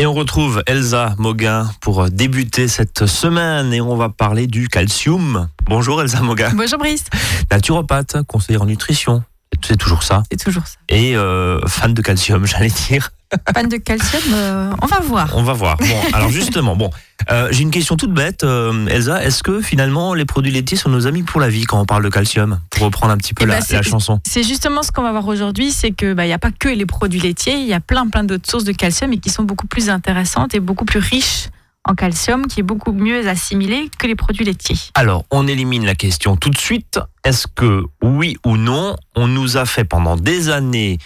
Et on retrouve Elsa Moguin pour débuter cette semaine et on va parler du calcium. Bonjour Elsa Moguin. Bonjour Brice. Naturopathe, conseillère en nutrition. C'est toujours ça. C'est toujours ça. Et euh, fan de calcium, j'allais dire. Fan de calcium, euh, on va voir. On va voir. Bon, alors justement, bon, euh, j'ai une question toute bête, Elsa. Est-ce que finalement les produits laitiers sont nos amis pour la vie quand on parle de calcium? Pour reprendre un petit peu Eh la, ben, la chanson. C'est justement ce qu'on va voir aujourd'hui, c'est que bah, il n'y a pas que les produits laitiers, il y a plein plein d'autres sources de calcium et qui sont beaucoup plus intéressantes et beaucoup plus riches en calcium, qui est beaucoup mieux assimilé que les produits laitiers. Alors, on élimine la question tout de suite. Est-ce que oui ou non, on nous a fait pendant des années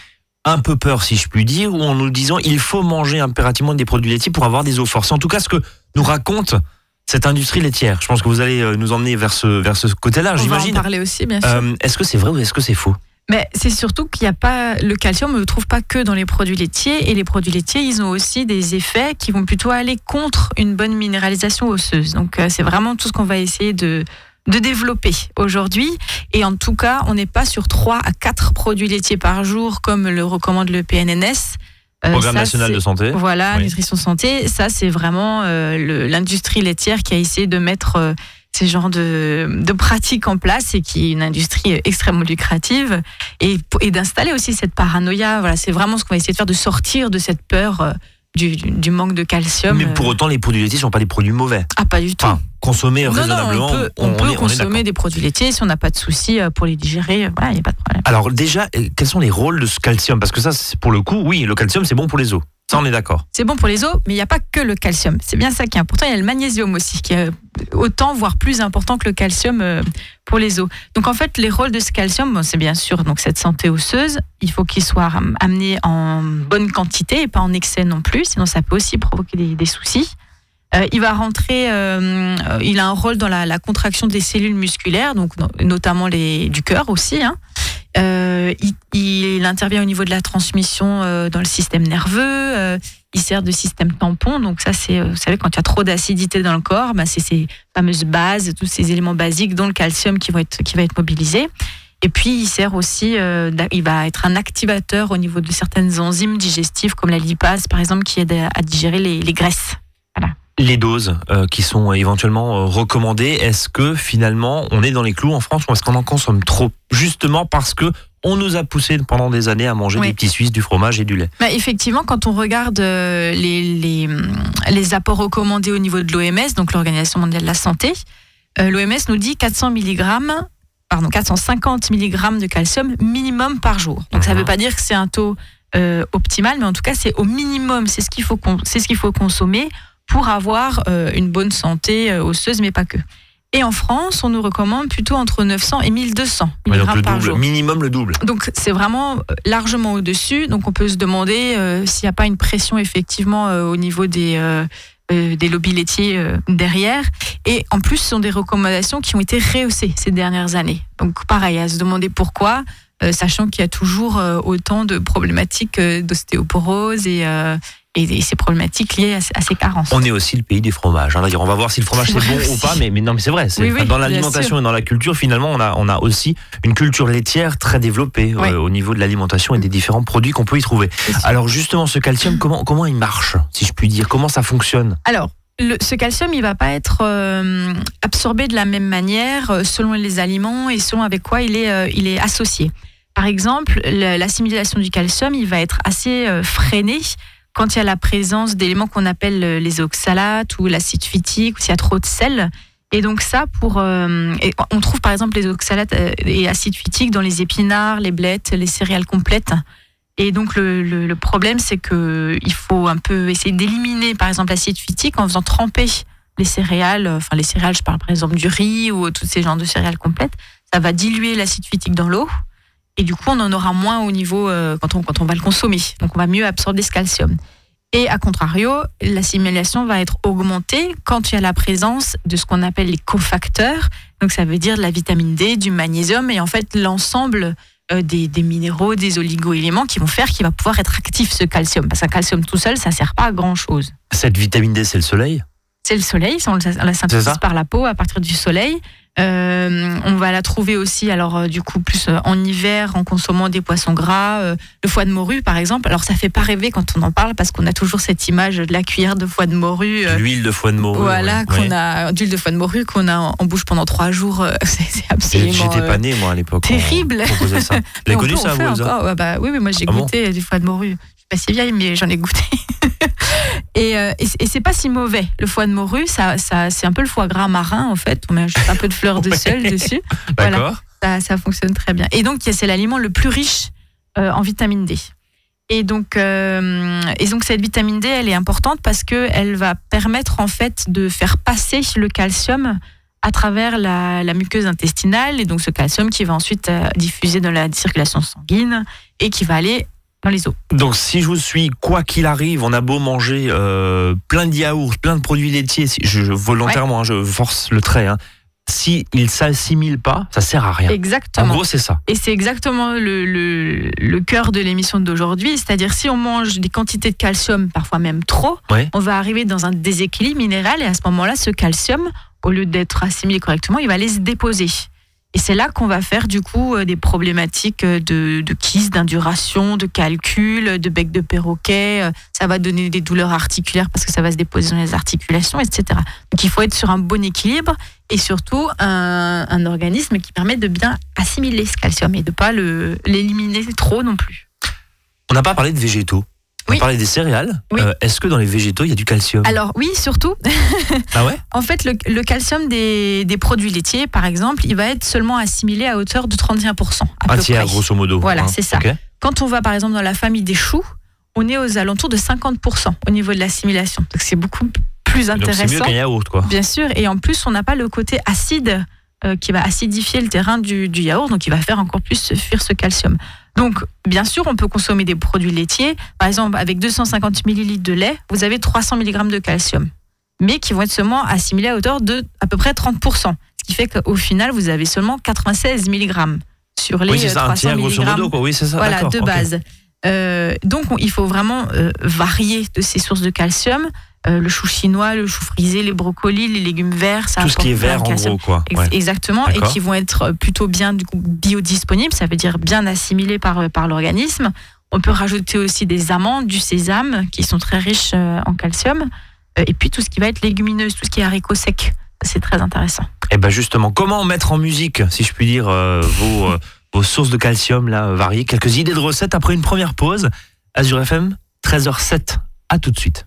un peu peur, si je puis dire, ou en nous disant il faut manger impérativement des produits laitiers pour avoir des eaux fortes? En tout cas ce que nous raconte cette industrie laitière. Je pense que vous allez euh, nous emmener vers ce, vers ce côté-là, on va en j'imagine. parler aussi, bien sûr. Euh, est-ce que c'est vrai ou est-ce que c'est faux? Mais c'est surtout qu'il n'y a pas le calcium, on ne le trouve pas que dans les produits laitiers et les produits laitiers, ils ont aussi des effets qui vont plutôt aller contre une bonne minéralisation osseuse. Donc euh, c'est vraiment tout ce qu'on va essayer de de développer aujourd'hui et en tout cas on n'est pas sur 3 à 4 produits laitiers par jour comme le recommande le PNNS Euh, Programme ça, national de santé. voilà, Oui. nutrition santé, ça c'est vraiment euh, l'industrie laitière qui a essayé de mettre euh, ces genres de, de pratiques en place et qui est une industrie extrêmement lucrative et, et d'installer aussi cette paranoïa. Voilà, c'est vraiment ce qu'on va essayer de faire, de sortir de cette peur euh, du, du manque de calcium. Mais pour Euh, autant, les produits laitiers ne sont pas des produits mauvais. ah, pas du tout. Enfin, consommer non, non, raisonnablement, on peut, on on peut est- on est consommer des produits laitiers si on n'a pas de soucis euh, pour les digérer. Voilà, il n'y a pas de problème. Alors déjà, quels sont les rôles de ce calcium? Parce que ça, pour le coup, oui, le calcium, c'est bon pour les os. Ça, on est d'accord. C'est bon pour les os, mais il n'y a pas que le calcium. C'est bien ça qui est important. Il y a le magnésium aussi, qui est autant, voire plus important que le calcium euh, pour les os. Donc en fait, les rôles de ce calcium, c'est bien sûr donc cette santé osseuse. Il faut qu'il soit amené en bonne quantité et pas en excès non plus, sinon ça peut aussi provoquer des, soucis. Euh, il va rentrer, euh, il a un rôle dans la, contraction des cellules musculaires, donc no- notamment du cœur aussi. hein. Euh, il, il intervient au niveau de la transmission euh, dans le système nerveux. euh, il sert de système tampon. Donc ça, c'est, euh, vous savez, quand il y a trop d'acidité dans le corps, bah, c'est ces fameuses bases, tous ces éléments basiques, dont le calcium qui, vont être, qui va être mobilisé. Et puis, il sert aussi, euh, il va être un activateur au niveau de certaines enzymes digestives, comme la lipase, par exemple, qui aide à, à digérer les, les graisses. Les doses euh, qui sont éventuellement euh, recommandées, est-ce que finalement on est dans les clous en France ou est-ce qu'on en consomme trop? Justement parce que on nous a poussé pendant des années à manger Oui. des petits suisses, du fromage et du lait. Bah, effectivement, quand on regarde euh, les, les, les apports recommandés au niveau de l'OMS, donc l'Organisation mondiale de la santé, euh, l'OMS nous dit 400 mg, pardon, 450 mg de calcium minimum par jour. Donc ça ne Mhm. veut pas dire que c'est un taux euh, optimal, mais en tout cas c'est au minimum, c'est ce qu'il faut, con- c'est ce qu'il faut consommer pour avoir euh, une bonne santé euh, osseuse, mais pas que. Et en France, on nous recommande plutôt entre 900 et 1200 Ouais, donc mg le par double, jour. minimum le double. Donc c'est vraiment euh, largement au-dessus. Donc on peut se demander euh, s'il n'y a pas une pression effectivement euh, au niveau des, euh, des lobbies laitiers derrière. Et en plus, ce sont des recommandations qui ont été rehaussées ces dernières années. Donc pareil, à se demander pourquoi, sachant qu'il y a toujours autant de problématiques d'ostéoporose et, et, et ces problématiques liées à, ces- à ces carences. On est aussi le pays des fromages. hein. On va voir si le fromage C'est bon ou pas, mais, mais non, mais c'est vrai. c'est- Oui, oui, dans l'alimentation et dans la culture, finalement, on a, on a aussi une culture laitière très développée euh, au niveau de l'alimentation et des différents produits qu'on peut y trouver. Alors justement, ce calcium, comment, comment il marche, si je puis dire? Comment ça fonctionne? Alors, le- ce calcium, il va pas être euh, absorbé de la même manière euh, selon les aliments et selon avec quoi il est, euh, il est associé. Par exemple, le- l'assimilation du calcium, il va être assez euh, freiné quand il y a la présence d'éléments qu'on appelle euh, les oxalates ou l'acide phytique, ou s'il y a trop de sel. Et donc ça, pour, euh, on trouve par exemple les oxalates euh, et acides phytiques dans les épinards, les blettes, les céréales complètes. Et donc le, le- le problème, c'est que il faut un peu essayer d'éliminer, par exemple, l'acide phytique en faisant tremper les céréales. euh, Enfin, les céréales, je parle par exemple du riz ou tous ces genres de céréales complètes. Ça va diluer l'acide phytique dans l'eau. Et du coup, on en aura moins au niveau euh, quand, on, quand on va le consommer. Donc, on va mieux absorber ce calcium. Et à contrario, l'assimilation va être augmentée quand il y a la présence de ce qu'on appelle les cofacteurs. Donc, ça veut dire de la vitamine D, du magnésium et en fait l'ensemble euh, des, des minéraux, des oligo-éléments qui vont faire qu'il va pouvoir être actif ce calcium. Parce qu'un calcium tout seul, ça sert pas à grand chose. Cette vitamine D, c'est le soleil? C'est le soleil, on la synthétise par la peau à partir du soleil. Euh, on va la trouver aussi, alors euh, du coup, plus euh, en hiver, en consommant des poissons gras, le foie de morue par exemple. Alors ça fait pas rêver quand on en parle parce qu'on a toujours cette image de la cuillère de foie de morue. L'huile de foie de morue. Voilà, qu'on a d'huile de foie de morue qu'on a en, bouche pendant trois jours. c'est absolument. J'étais pas né moi à l'époque. Terrible. On, ça. Vous connu ça, vous bah, Oui, mais moi j'ai ah goûté du foie de morue. Suis pas si vieille, mais j'en ai goûté. Euh, et, et, c'est pas si mauvais. Le foie de morue, ça, ça, c'est un peu le foie gras marin, en fait. On met juste un peu de fleur de sel dessus. Voilà, ça, ça, fonctionne très bien. Et donc, c'est l'aliment le plus riche euh, en vitamine D. Et donc, euh, et donc, cette vitamine D, elle est importante parce qu'elle va permettre, en fait, de faire passer le calcium à travers la, la, muqueuse intestinale. Et donc, ce calcium qui va ensuite diffuser dans la circulation sanguine et qui va aller les eaux. Donc si je vous suis, quoi qu'il arrive, on a beau manger euh, plein de yaourts, plein de produits laitiers, je, volontairement, hein, je force le trait, hein, si il s'assimile pas, ça sert à rien. Exactement. En gros, c'est ça. Et c'est exactement le, le, cœur de l'émission d'aujourd'hui. C'est-à-dire, si on mange des quantités de calcium, parfois même trop, on va arriver dans un déséquilibre minéral et à ce moment-là, ce calcium, au lieu d'être assimilé correctement, il va aller se déposer. Et c'est là qu'on va faire du coup euh, des problématiques euh, de, de d'induration, de calcul, de bec de perroquet. Euh, ça va donner des douleurs articulaires parce que ça va se déposer dans les articulations, etc. Donc il faut être sur un bon équilibre et surtout un, un organisme qui permet de bien assimiler ce calcium et de ne pas l'éliminer trop non plus. On n'a pas parlé de végétaux. On parlait des céréales. Euh, est-ce que dans les végétaux, il y a du calcium? Alors oui, surtout. ah ouais? En fait, le, calcium des, produits laitiers, par exemple, il va être seulement assimilé à hauteur de 31%. À Un tiers, grosso modo. Voilà, hein. c'est ça. Quand on va, par exemple, dans la famille des choux, on est aux alentours de 50% au niveau de l'assimilation. Donc c'est beaucoup plus intéressant. C'est mieux qu'un yaourt, quoi. Bien sûr. Et en plus, on n'a pas le côté acide euh, qui va acidifier le terrain du, du yaourt, donc il va faire encore plus fuir ce calcium. Donc, bien sûr, on peut consommer des produits laitiers. Par exemple, avec 250 ml de lait, vous avez 300 mg de calcium, mais qui vont être seulement assimilés à hauteur de à peu près 30%. Ce qui fait qu'au final, vous avez seulement 96 mg sur les oui, ça, 300 mg. Oui, c'est ça. Voilà, de base. Euh, donc, il faut vraiment euh, varier de ces sources de calcium. Euh, le chou chinois, le chou frisé, les brocolis, les légumes verts. Ça Tout ce qui est vert, en gros, quoi. Exactement, et qui vont être plutôt bien biodisponibles, ça veut dire bien assimilés par, euh, par l'organisme. On peut rajouter aussi des amandes, du sésame, qui sont très riches euh, en calcium. Et puis tout ce qui va être légumineuse, tout ce qui est haricots secs. C'est très intéressant. Et eh ben justement, comment mettre en musique, si je puis dire, vos, vos sources de calcium là variées? Quelques idées de recettes après une première pause. Azure FM, 13h07. À tout de suite.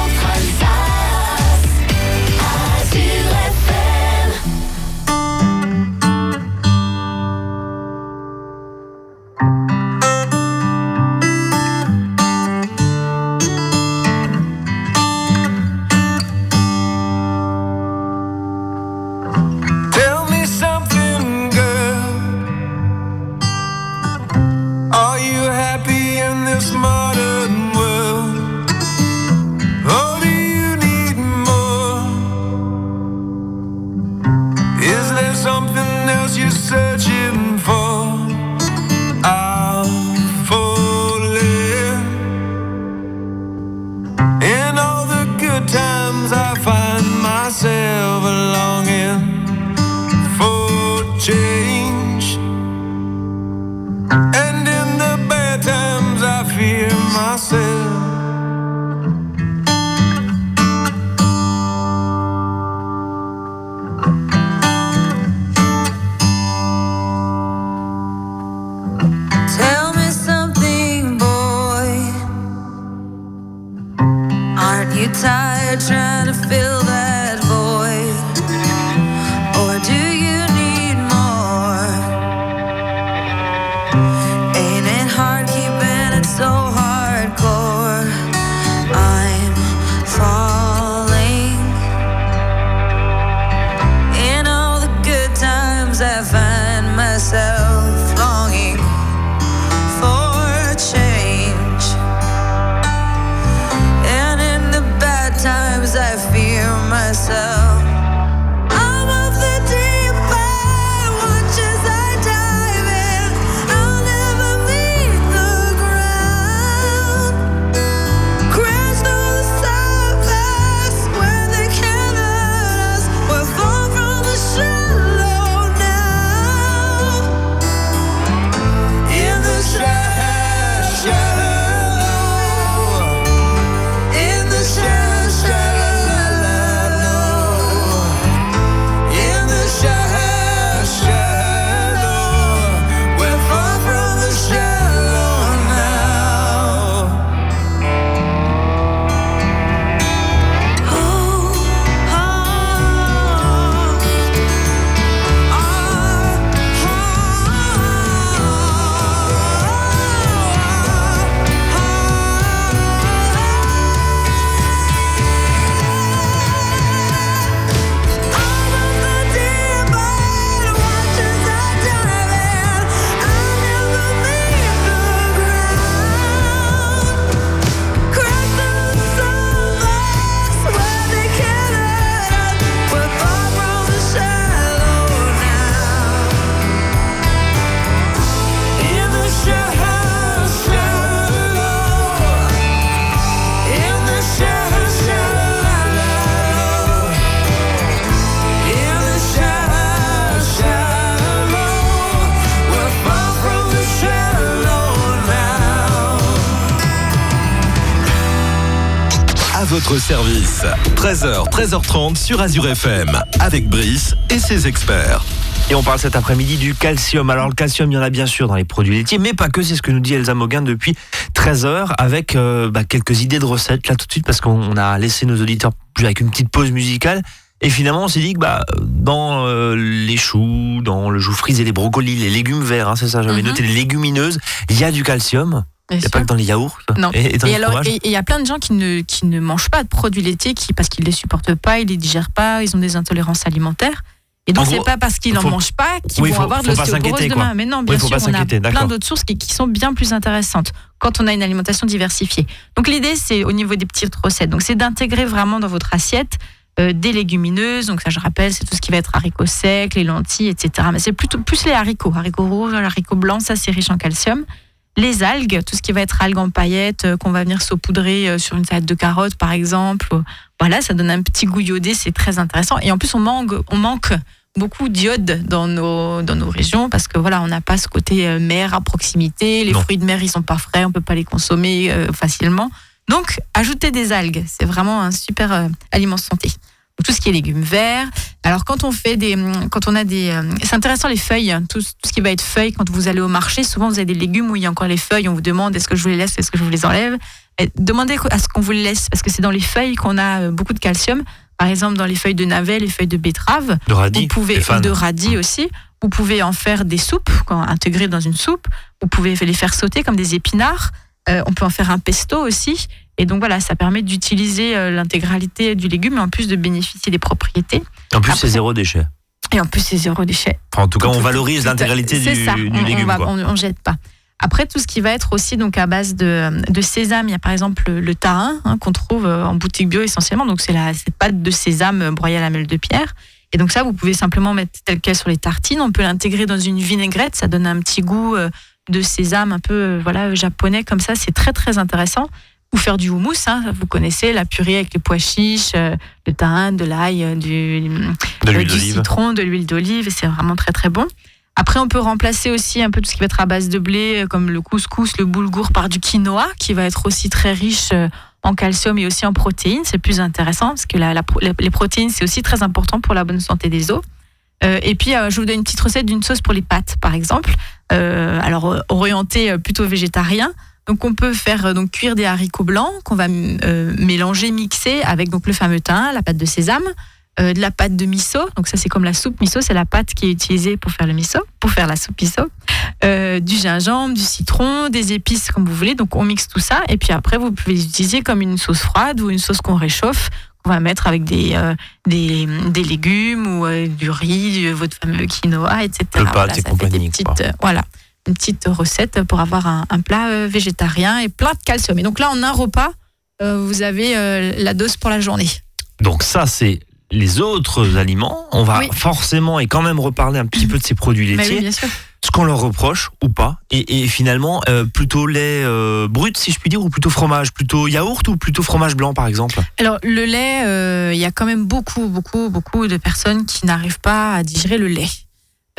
votre service. 13h, 13h30 sur Azure FM, avec Brice et ses experts. Et on parle cet après-midi du calcium. Alors le calcium, il y en a bien sûr dans les produits laitiers, mais pas que, c'est ce que nous dit Elsa Moguin depuis 13h, avec euh, bah, quelques idées de recettes là tout de suite, parce qu'on a laissé nos auditeurs avec une petite pause musicale. Et finalement, on s'est dit que bah, dans euh, les choux, dans le chou frisé, les brocolis, les légumes verts, hein, c'est ça, j'avais Mhm. noté les légumineuses, il y a du calcium. Il n'y a pas que dans les yaourts. Non. Et, et dans Et les alors, il y a plein de gens qui ne, qui ne mangent pas de produits laitiers qui, parce qu'ils ne les supportent pas, ils les digèrent pas, ils ont des intolérances alimentaires. Et donc, c'est pas parce qu'ils n'en mangent pas qu'ils Oui, vont faut- avoir de l'ostéoporose s'inquiéter, quoi. demain. Mais non, bien faut sûr, on a plein d'autres sources qui, qui sont bien plus intéressantes quand on a une alimentation diversifiée. Donc, l'idée, c'est au niveau des petites recettes. Donc, c'est d'intégrer vraiment dans votre assiette euh, des légumineuses. Donc, ça, je rappelle, c'est tout ce qui va être haricots secs, les lentilles, etc. Mais c'est plutôt plus les haricots. Haricots rouges, haricots blancs, ça, c'est riche en calcium les algues, tout ce qui va être algues en paillettes, euh, qu'on va venir saupoudrer euh, sur une salade de carottes par exemple. Voilà, ça donne un petit goût iodé, c'est très intéressant. Et en plus, on manque, on manque beaucoup d'iode dans nos, dans nos régions parce que voilà, on n'a pas ce côté euh, mer à proximité. Les Non. fruits de mer, ils sont pas frais, on peut pas les consommer euh, facilement. Donc, ajouter des algues, c'est vraiment un super euh, aliment santé. Tout ce qui est légumes verts. Alors, quand on fait des, quand on a des, euh, c'est intéressant les feuilles, hein, tout, tout ce qui va être feuilles. Quand vous allez au marché, souvent vous avez des légumes où il y a encore les feuilles. On vous demande est-ce que je vous les laisse, est-ce que je vous les enlève? Et demandez à ce qu'on vous les laisse parce que c'est dans les feuilles qu'on a euh, beaucoup de calcium. Par exemple, dans les feuilles de navet, les feuilles de betterave. de radis, Vous pouvez de radis aussi. Vous pouvez en faire des soupes, quand intégrer dans une soupe. Vous pouvez les faire sauter comme des épinards. Euh, on peut en faire un pesto aussi. Et donc voilà, ça permet d'utiliser euh, l'intégralité du légume et en plus de bénéficier des propriétés. En plus, c'est zéro déchet. Et en plus, c'est zéro déchet. Enfin, en tout cas, on valorise l'intégralité du, ça. du on, on légume. va- quoi. on, on jette pas. Après, tout ce qui va être aussi donc à base de, de sésame, il y a par exemple le, le tarin hein, qu'on trouve euh, en boutique bio essentiellement. Donc c'est la cette pâte de sésame euh, broyée à la meule de pierre. Et donc ça, vous pouvez simplement mettre tel quel sur les tartines. On peut l'intégrer dans une vinaigrette, ça donne un petit goût de sésame un peu voilà japonais comme ça. C'est très très intéressant. Ou faire du houmous, hein, vous connaissez la purée avec les pois chiches, euh, le tarin, de l'ail, euh, du, De euh, du citron, de l'huile d'olive, et c'est vraiment très très bon. Après, on peut remplacer aussi un peu tout ce qui va être à base de blé, comme le couscous, le boulgour, par du quinoa, qui va être aussi très riche en calcium et aussi en protéines. C'est plus intéressant parce que la- la les protéines, c'est aussi très important pour la bonne santé des os. Euh, et puis, euh, je vous donne une petite recette d'une sauce pour les pâtes, par exemple. Euh, alors, orientée plutôt végétarien. Donc, on peut faire euh, donc cuire des haricots blancs qu'on va euh, mélanger, mixer avec donc le fameux thym, la pâte de sésame, euh, de la pâte de miso. Donc, ça, c'est comme la soupe miso, c'est la pâte qui est utilisée pour faire le miso, pour faire la soupe miso. Euh, du gingembre, du citron, des épices comme vous voulez. Donc, on mixe tout ça. Et puis après, vous pouvez l'utiliser comme une sauce froide ou une sauce qu'on réchauffe qu'on va mettre avec des, euh, des, des légumes ou euh, du riz, du- votre fameux quinoa, etc. Le pâte Voilà, et compagnie, petites, euh, voilà, une petite recette pour avoir un, un plat euh, végétarien et plein de calcium. Et donc là, en un repas, euh, vous avez euh, la dose pour la journée. Donc ça, c'est les autres aliments. On va Oui. forcément et quand même reparler un petit peu de ces produits laitiers, oui, bien sûr. ce qu'on leur reproche ou pas. Et, et finalement, euh, plutôt lait euh, brut, si je puis dire, ou plutôt fromage, plutôt yaourt ou plutôt fromage blanc, par exemple. Alors le lait, euh, il y a quand même beaucoup, beaucoup, beaucoup de personnes qui n'arrivent pas à digérer le lait.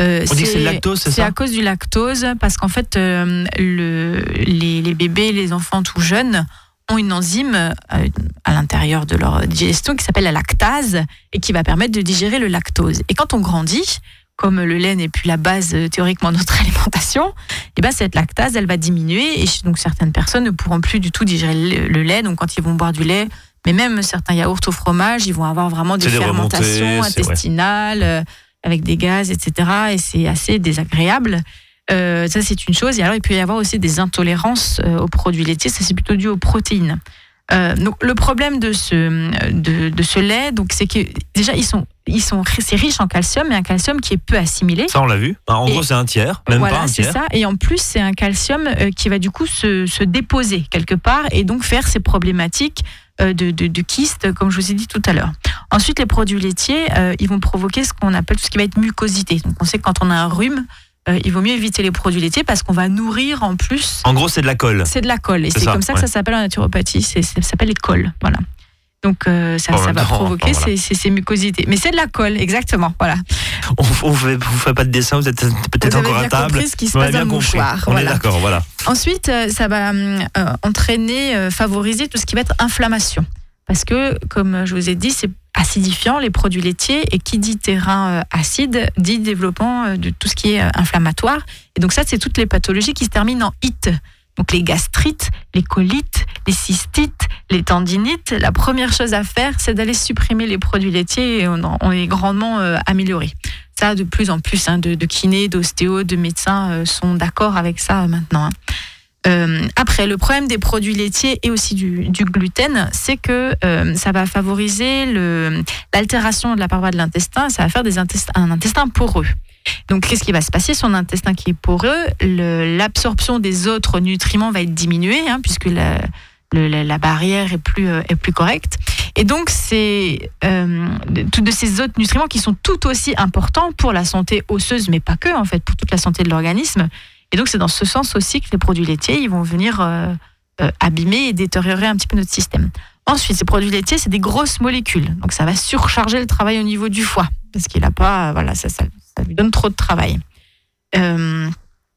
Euh, On dit que c'est le lactose, c'est C'est ça à cause du lactose, parce qu'en fait, euh, le, les, les bébés, les enfants tout jeunes ont une enzyme euh, à l'intérieur de leur digestion qui s'appelle la lactase et qui va permettre de digérer le lactose. Et quand on grandit, comme le lait n'est plus la base théoriquement de notre alimentation, et ben cette lactase, elle va diminuer et donc certaines personnes ne pourront plus du tout digérer le, le lait. Donc quand ils vont boire du lait, mais même certains yaourts au fromage, ils vont avoir vraiment des fermentations ouais. Avec des gaz, etc. Et c'est assez désagréable. Euh, ça, c'est une chose. Et alors, il peut y avoir aussi des intolérances euh, aux produits laitiers. Ça, c'est plutôt dû aux protéines. Euh, donc, le problème de ce, de, de ce lait, donc, c'est que déjà, ils sont, ils sont, c'est riche en calcium, mais un calcium qui est peu assimilé. Ça, on l'a vu. En Et- gros, c'est un tiers, même voilà, pas un c'est tiers. ça. Et en plus, c'est un calcium qui va du coup se, se déposer quelque part et donc faire ces problématiques de, de, de kystes, comme je vous ai dit tout à l'heure. Ensuite, les produits laitiers, euh, ils vont provoquer ce qu'on appelle tout ce qui va être mucosité. Donc, on sait que quand on a un rhume, euh, il vaut mieux éviter les produits laitiers parce qu'on va nourrir en plus. En gros, c'est de la colle. C'est de la colle. Et C'est ça, comme ça que ça s'appelle en naturopathie. Ça s'appelle les colles. Voilà. Donc, euh, ça, va temps, provoquer voilà. ces, mucosités. Mais c'est de la colle, exactement. Voilà. On, on fait, vous faites pas de dessin, vous êtes peut-être encore à table. compris ce qui se On passe dans bien le compris. mouchoir. On est d'accord, voilà. Ensuite, euh, ça va euh, entraîner, euh, favoriser tout ce qui va être inflammation. parce que, comme je vous ai dit, c'est acidifiant les produits laitiers et qui dit terrain acide dit développement de tout ce qui est inflammatoire. Et donc ça, c'est toutes les pathologies qui se terminent en it. Donc les gastrites, les colites, les cystites, les tendinites. La première chose à faire, c'est d'aller supprimer les produits laitiers et on, est grandement amélioré. Ça, de plus en plus, hein, de, de kinés, d'ostéos, de médecins sont d'accord avec ça maintenant. Hein. Euh, après, le problème des produits laitiers et aussi du, gluten, c'est que euh, ça va favoriser l'altération de la paroi de l'intestin, ça va faire un intestin poreux. Donc, qu'est-ce qui va se passer? Son intestin qui est poreux, l'absorption des autres nutriments va être diminuée, hein, puisque la, barrière est plus, euh, est plus correcte. Et donc, c'est euh, de ces autres nutriments qui sont tout aussi importants pour la santé osseuse, mais pas que, en fait, pour toute la santé de l'organisme. Et donc, c'est dans ce sens aussi que les produits laitiers, ils vont venir euh, euh, abîmer et détériorer un petit peu notre système. Ensuite, ces produits laitiers, c'est des grosses molécules. Donc, ça va surcharger le travail au niveau du foie. Parce qu'il a pas, voilà, ça, lui donne trop de travail. Euh,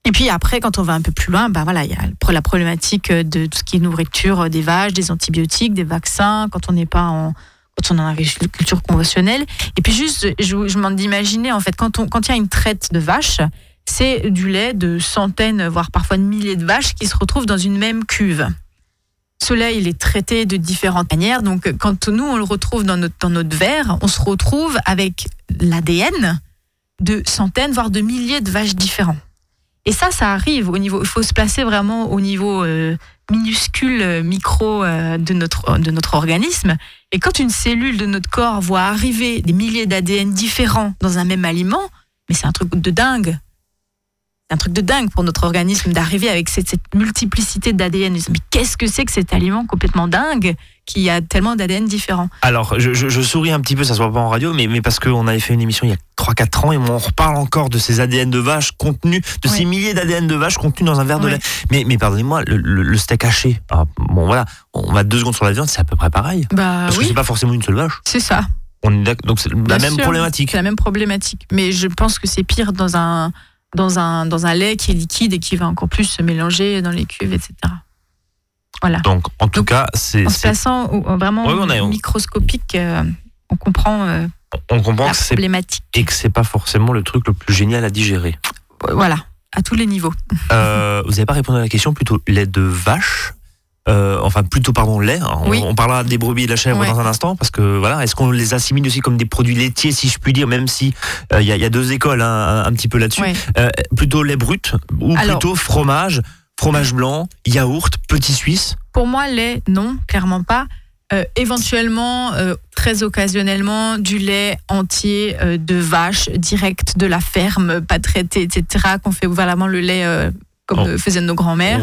et puis après, quand on va un peu plus loin, bah voilà, il y a la problématique de tout ce qui est nourriture des vaches, des antibiotiques, des vaccins, quand on n'est pas en, quand on est en agriculture conventionnelle. Et puis juste, je, je m'en d'imaginer, en fait, quand, on, quand il y a une traite de vaches, c'est du lait de centaines, voire parfois de milliers de vaches qui se retrouvent dans une même cuve. Ce lait, il est traité de différentes manières. Donc, quand nous, on le retrouve dans notre, dans notre verre, on se retrouve avec l'ADN de centaines, voire de milliers de vaches différents. Et ça, ça arrive au niveau. Il faut se placer vraiment au niveau euh, minuscule, euh, micro euh, de, notre, de notre organisme. Et quand une cellule de notre corps voit arriver des milliers d'ADN différents dans un même aliment, mais c'est un truc de dingue un truc de dingue pour notre organisme d'arriver avec cette, multiplicité d'ADN. Mais qu'est-ce que c'est que cet aliment complètement dingue qui a tellement d'ADN différents Alors, je, souris un petit peu, ça se voit pas en radio, mais, mais parce qu'on avait fait une émission il y a 3-4 ans et on reparle encore de ces ADN de vache contenus, de ces milliers d'ADN de vache contenus dans un verre de lait. Mais, mais pardonnez-moi, le, steak haché, ah, bon voilà, on va deux secondes sur la viande, c'est à peu près pareil. Bah, parce que c'est pas forcément une seule vache. C'est ça. On est donc c'est la même problématique. C'est la même problématique. Mais je pense que c'est pire dans un dans un, dans un lait qui est liquide et qui va encore plus se mélanger dans les cuves, etc. Voilà. Donc, en tout cas, c'est. En se passant vraiment microscopique, euh, on comprend. Euh, on comprend que c'est et que c'est pas forcément le truc le plus génial à digérer. Voilà, à tous les niveaux. Euh, vous n'avez pas répondu à la question plutôt lait de vache euh, enfin plutôt pardon lait. On, parlera des brebis et de la chèvre dans un instant parce que voilà, est-ce qu'on les assimile aussi comme des produits laitiers si je puis dire, même si il euh, y, a deux écoles hein, un, petit peu là-dessus. Euh, plutôt lait brut ou plutôt fromage, fromage blanc, yaourt, petit suisse? Pour moi, lait non, clairement pas. éventuellement, très occasionnellement, du lait entier de vache direct de la ferme, pas traité, etc. Qu'on fait vraiment le lait comme oh. faisaient nos grands-mères.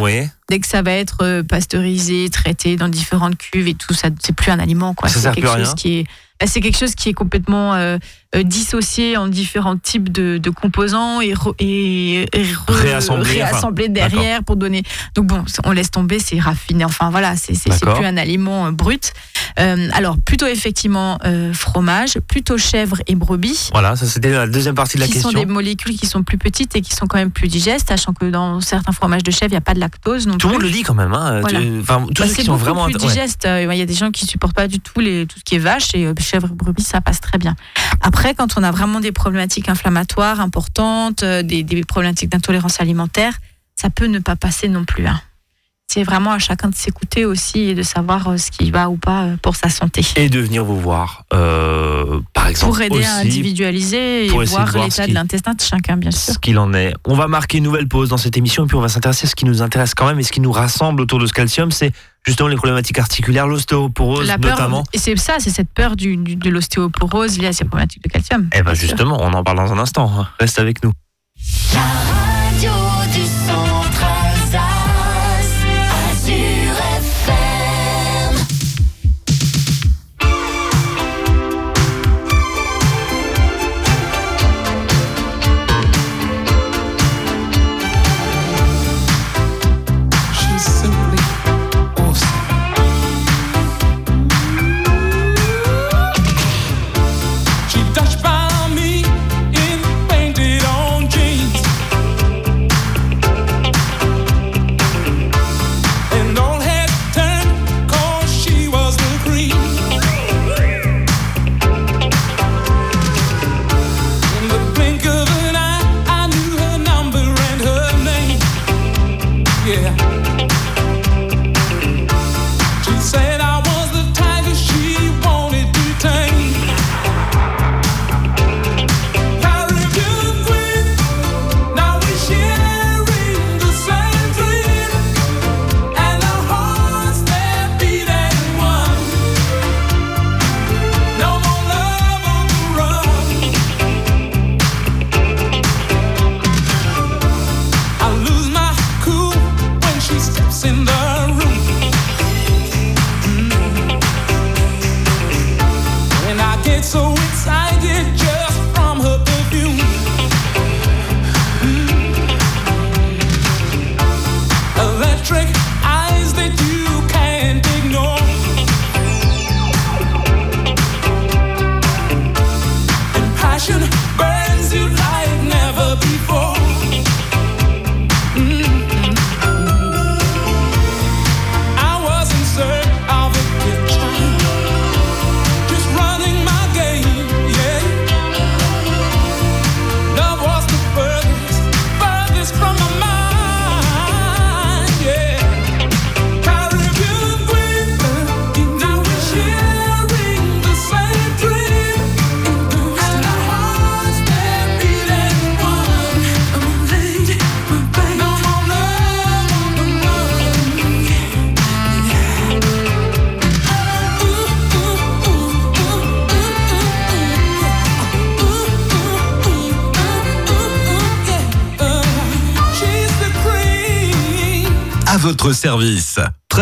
Dès que ça va être euh, pasteurisé, traité dans différentes cuves et tout, ça c'est plus un aliment quoi. C'est quelque chose qui est bah, c'est quelque chose qui est complètement euh, euh, dissocié en différents types de, composants et, et, réassemblé, derrière pour donner. Donc bon, on laisse tomber, c'est raffiné. Enfin voilà, c'est plus un aliment brut. alors plutôt effectivement fromage, plutôt chèvre et brebis. Voilà, ça c'était la deuxième partie de la question. Qui sont des molécules qui sont plus petites et qui sont quand même plus digestes, sachant que dans certains fromages de chèvre, il n'y a pas de lactose. Tout le monde le dit quand même. Hein. Enfin, bah, qui sont vraiment plus digestes. Il y a des gens qui supportent pas du tout les, tout ce qui est vache et chèvre et brebis, ça passe très bien. Après, quand on a vraiment des problématiques inflammatoires importantes, euh, des, problématiques d'intolérance alimentaire, ça peut ne pas passer non plus. Hein. C'est vraiment à chacun de s'écouter aussi et de savoir euh, ce qui va ou pas euh, pour sa santé. Et de venir vous voir, par exemple. Pour aider à individualiser et voir l'état de l'intestin de chacun, bien sûr. Ce qu'il en est. On va marquer une nouvelle pause dans cette émission et puis on va s'intéresser à ce qui nous intéresse quand même et ce qui nous rassemble autour de ce calcium, c'est justement les problématiques articulaires, l'ostéoporose notamment. Et c'est ça, c'est cette peur du, de l'ostéoporose liée à ces problématiques de calcium. Eh bien justement, on en parle dans un instant. Hein. Reste avec nous.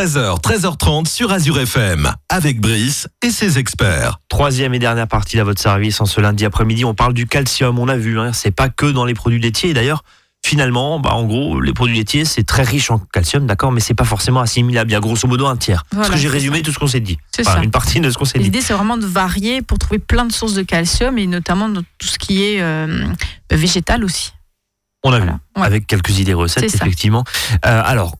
13h, 13h30 sur Azure FM, avec Brice et ses experts. Troisième et dernière partie de votre service en ce lundi après-midi. On parle du calcium. On a vu, hein, c'est pas que dans les produits laitiers. D'ailleurs, finalement, bah, en gros, les produits laitiers, c'est très riche en calcium, d'accord, mais c'est pas forcément assimilable. Il y a grosso modo un tiers. Voilà, Parce que j'ai résumé tout ce qu'on s'est dit. C'est Enfin, ça. une partie de ce qu'on s'est dit. L'idée, c'est vraiment de varier pour trouver plein de sources de calcium et notamment dans tout ce qui est euh, végétal aussi. On a vu. Ouais. Avec quelques idées recettes, effectivement. Euh, alors.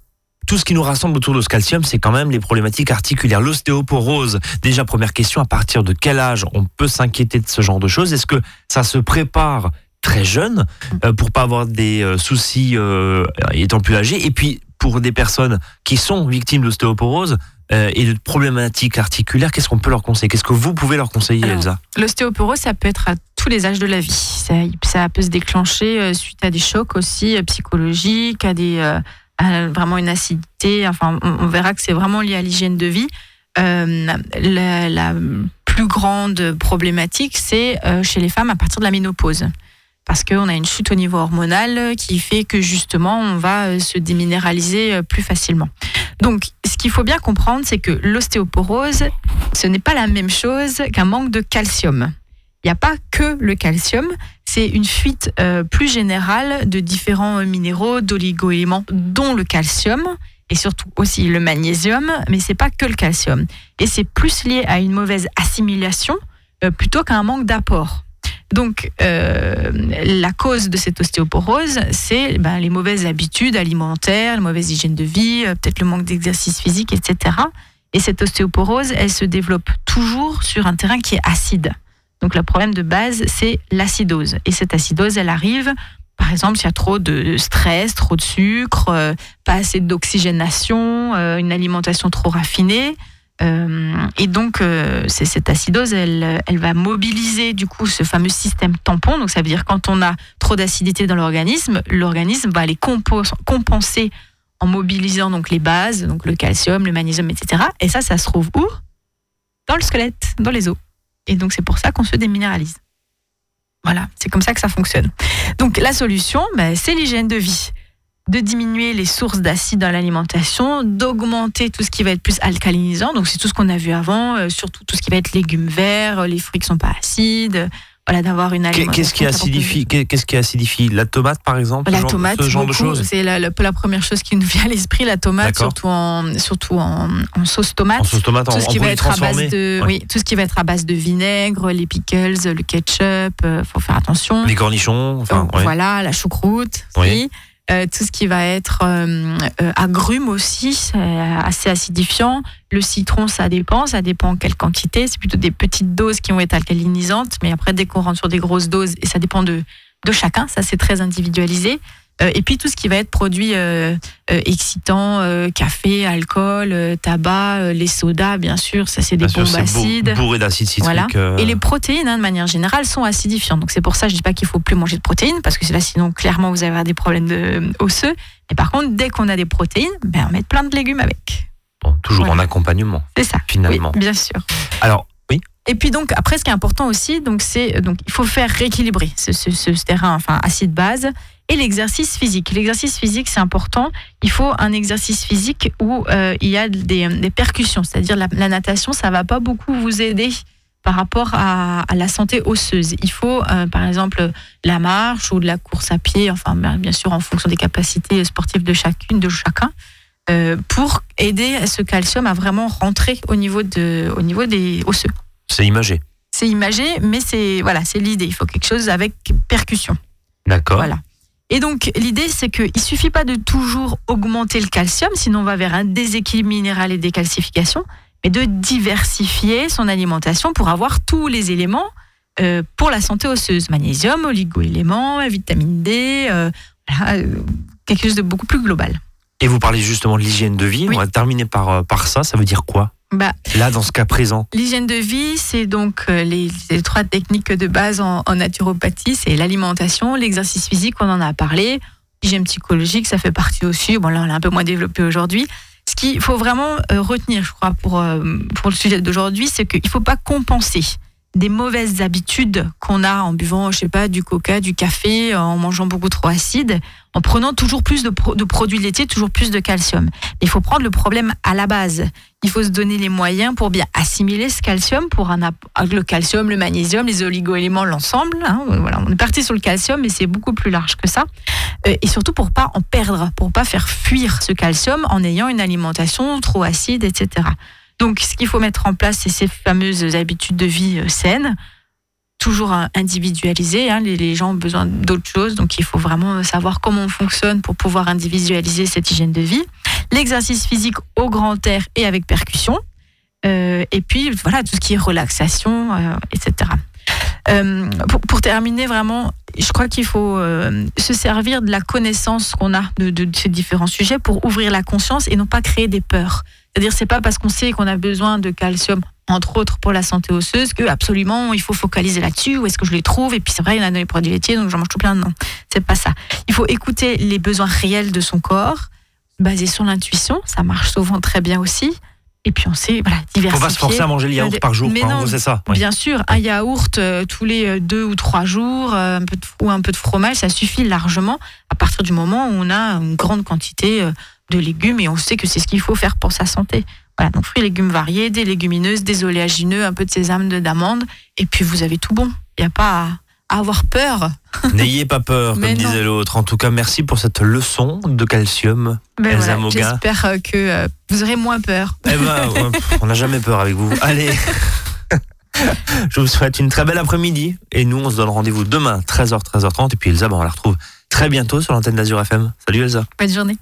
Tout ce qui nous rassemble autour de ce calcium, c'est quand même les problématiques articulaires. L'ostéoporose, déjà première question, à partir de quel âge on peut s'inquiéter de ce genre de choses? Est-ce que ça se prépare très jeune euh, pour pas avoir des euh, soucis euh, étant plus âgé? Et puis pour des personnes qui sont victimes d'ostéoporose euh, et de problématiques articulaires, qu'est-ce qu'on peut leur conseiller? Qu'est-ce que vous pouvez leur conseiller, Alors, Elsa? L'ostéoporose, ça peut être à tous les âges de la vie. Ça, ça peut se déclencher suite à des chocs aussi psychologiques, à des vraiment une acidité. Enfin, on, verra que c'est vraiment lié à l'hygiène de vie. Euh, la, plus grande problématique, c'est euh, chez les femmes à partir de la ménopause. Parce qu'on a une chute au niveau hormonal qui fait que justement, on va euh, se déminéraliser euh, plus facilement. Donc, ce qu'il faut bien comprendre, c'est que l'ostéoporose, ce n'est pas la même chose qu'un manque de calcium. Il n'y a pas que le calcium, c'est une fuite euh, plus générale de différents euh, minéraux, d'oligo-éléments, dont le calcium et surtout aussi le magnésium, mais c'est pas que le calcium. Et c'est plus lié à une mauvaise assimilation euh, plutôt qu'à un manque d'apport. Donc, la cause de cette ostéoporose, c'est ben, les mauvaises habitudes alimentaires, la mauvaise hygiène de vie, peut-être le manque d'exercice physique, etc. Et cette ostéoporose, elle se développe toujours sur un terrain qui est acide. Donc, le problème de base, c'est l'acidose. Et cette acidose, elle arrive, par exemple, s'il y a trop de stress, trop de sucre, euh, pas assez d'oxygénation, euh, une alimentation trop raffinée. Euh, et donc, cette acidose, elle, elle va mobiliser du coup ce fameux système tampon. Donc, ça veut dire quand on a trop d'acidité dans l'organisme, l'organisme va les compenser en mobilisant donc les bases, donc le calcium, le magnésium, etc. Et ça, ça se trouve où? Dans le squelette, dans les os. Et donc, c'est pour ça qu'on se déminéralise. Voilà, c'est comme ça que ça fonctionne. Donc, la solution, ben, c'est l'hygiène de vie de diminuer les sources d'acide dans l'alimentation, d'augmenter tout ce qui va être plus alcalinisant. Donc c'est tout ce qu'on a vu avant, euh, surtout tout ce qui va être légumes verts, euh, les fruits qui sont pas acides. Voilà, d'avoir une alimentation. Qu'est-ce qui acidifie qu'est- Qu'est-ce qui acidifie La tomate, par exemple La ce genre- tomate, ce genre de choses? C'est la, la- la première chose qui nous vient à l'esprit, la tomate, surtout en, surtout en, en sauce tomate. En sauce tomate, en, tout ce en qui va être à base de, Ouais. oui, tout ce qui va être à base de vinaigre, les pickles, le ketchup, euh, faut faire attention. Les cornichons, enfin, Donc, ouais. Voilà, la choucroute, Oui. oui. Euh, tout ce qui va être euh, euh, agrumes aussi, c'est assez acidifiant. Le citron, ça dépend, ça dépend en quelle quantité. C'est plutôt des petites doses qui vont être alcalinisantes, mais après, dès qu'on rentre sur des grosses doses, et ça dépend de, de chacun, ça c'est très individualisé. Euh, et puis tout ce qui va être produit euh, euh, excitant, café, alcool, tabac, les sodas, bien sûr, ça c'est des Bien sûr, bombes bourr- acides. bourré d'acide citrique. Voilà. Et les protéines, hein, de manière générale, sont acidifiantes. Donc c'est pour ça que je dis pas qu'il faut plus manger de protéines, parce que là, sinon, clairement, vous allez avoir des problèmes de, osseux. Mais par contre, dès qu'on a des protéines, ben, on met plein de légumes avec. bon, toujours Voilà. en accompagnement, C'est ça. finalement. Oui, bien sûr. Alors, oui, Et puis donc après, ce qui est important aussi, donc c'est donc il faut faire rééquilibrer ce- ce terrain, enfin acide base, et l'exercice physique. L'exercice physique, c'est important. Il faut un exercice physique où euh, il y a des, des percussions, c'est-à-dire la, la natation, ça va pas beaucoup vous aider par rapport à, à la santé osseuse. Il faut, euh, par exemple, la marche ou de la course à pied, enfin bien bien sûr en fonction des capacités sportives de chacune, de chacun, euh, pour aider ce calcium à vraiment rentrer au niveau de, au niveau des osseux c'est imagé. c'est imagé, mais c'est voilà, c'est l'idée. Il faut quelque chose avec percussion. D'accord. Voilà. Et donc l'idée, c'est qu'il suffit pas de toujours augmenter le calcium, sinon on va vers un déséquilibre minéral et décalcification, mais de diversifier son alimentation pour avoir tous les éléments euh, pour la santé osseuse magnésium, oligo-éléments, vitamine D, euh, voilà, euh, quelque chose de beaucoup plus global. Et vous parlez justement de l'hygiène de vie. Oui. On va terminer par, par ça. Ça veut dire quoi? Bah, Là, dans ce cas présent. L'hygiène de vie, c'est donc euh, les, les trois techniques de base en, en naturopathie, c'est l'alimentation, l'exercice physique, on en a parlé, l'hygiène psychologique, ça fait partie aussi. Bon là, on l'a un peu moins développé aujourd'hui. Ce qu'il faut vraiment euh, retenir, je crois, pour, euh, pour le sujet d'aujourd'hui, c'est qu'il ne faut pas compenser. Des mauvaises habitudes qu'on a en buvant, je sais pas, du coca, du café, en mangeant beaucoup trop acide, en prenant toujours plus de, produits laitiers, toujours plus de calcium. Il faut prendre le problème à la base. Il faut se donner les moyens pour bien assimiler ce calcium, pour un, le calcium, le magnésium, les oligoéléments, l'ensemble. Hein, voilà, on est parti sur le calcium, mais c'est beaucoup plus large que ça. Euh, et surtout pour pas en perdre, pour pas faire fuir ce calcium en ayant une alimentation trop acide, etc. Donc, ce qu'il faut mettre en place, c'est ces fameuses habitudes de vie euh, saines, toujours individualisées. Hein. Les, gens ont besoin d'autres choses, donc il faut vraiment savoir comment on fonctionne pour pouvoir individualiser cette hygiène de vie. L'exercice physique au grand air et avec percussion. Euh, et puis, voilà, tout ce qui est relaxation, euh, etc. pour, terminer, vraiment, je crois qu'il faut se servir de la connaissance qu'on a de, ces différents sujets pour ouvrir la conscience et non pas créer des peurs. C'est-à-dire, c'est pas parce qu'on sait qu'on a besoin de calcium, entre autres pour la santé osseuse, que absolument il faut focaliser là-dessus. Où est-ce que je les trouve Et puis c'est vrai, il y en a dans les produits laitiers, donc j'en mange tout plein. Non, c'est pas ça. Il faut écouter les besoins réels de son corps, basé sur l'intuition. Ça marche souvent très bien aussi. Et puis on sait, voilà, diversifier. Faut pas se forcer à manger le yaourt par jour, mais non, c'est ça. Bien sûr, un yaourt euh, tous les euh, deux ou trois jours, euh, un peu de, ou un peu de fromage, ça suffit largement à partir du moment où on a une grande quantité de légumes et on sait que c'est ce qu'il faut faire pour sa santé. Voilà, donc fruits et légumes variés, des légumineuses, des oléagineux, un peu de sésame, d'amandes, et puis vous avez tout bon. Il n'y a pas à, avoir peur. N'ayez pas peur, comme disait l'autre. En tout cas, merci pour cette leçon de calcium, ben Elsa J'espère euh, que euh, vous aurez moins peur. Eh ben, on n'a jamais peur avec vous. Allez Je vous souhaite une très belle après-midi et nous on se donne rendez-vous demain 13h 13h30 et puis Elsa ben, on la retrouve très bientôt sur l'antenne d'Azur FM. Salut Elsa. Bonne journée.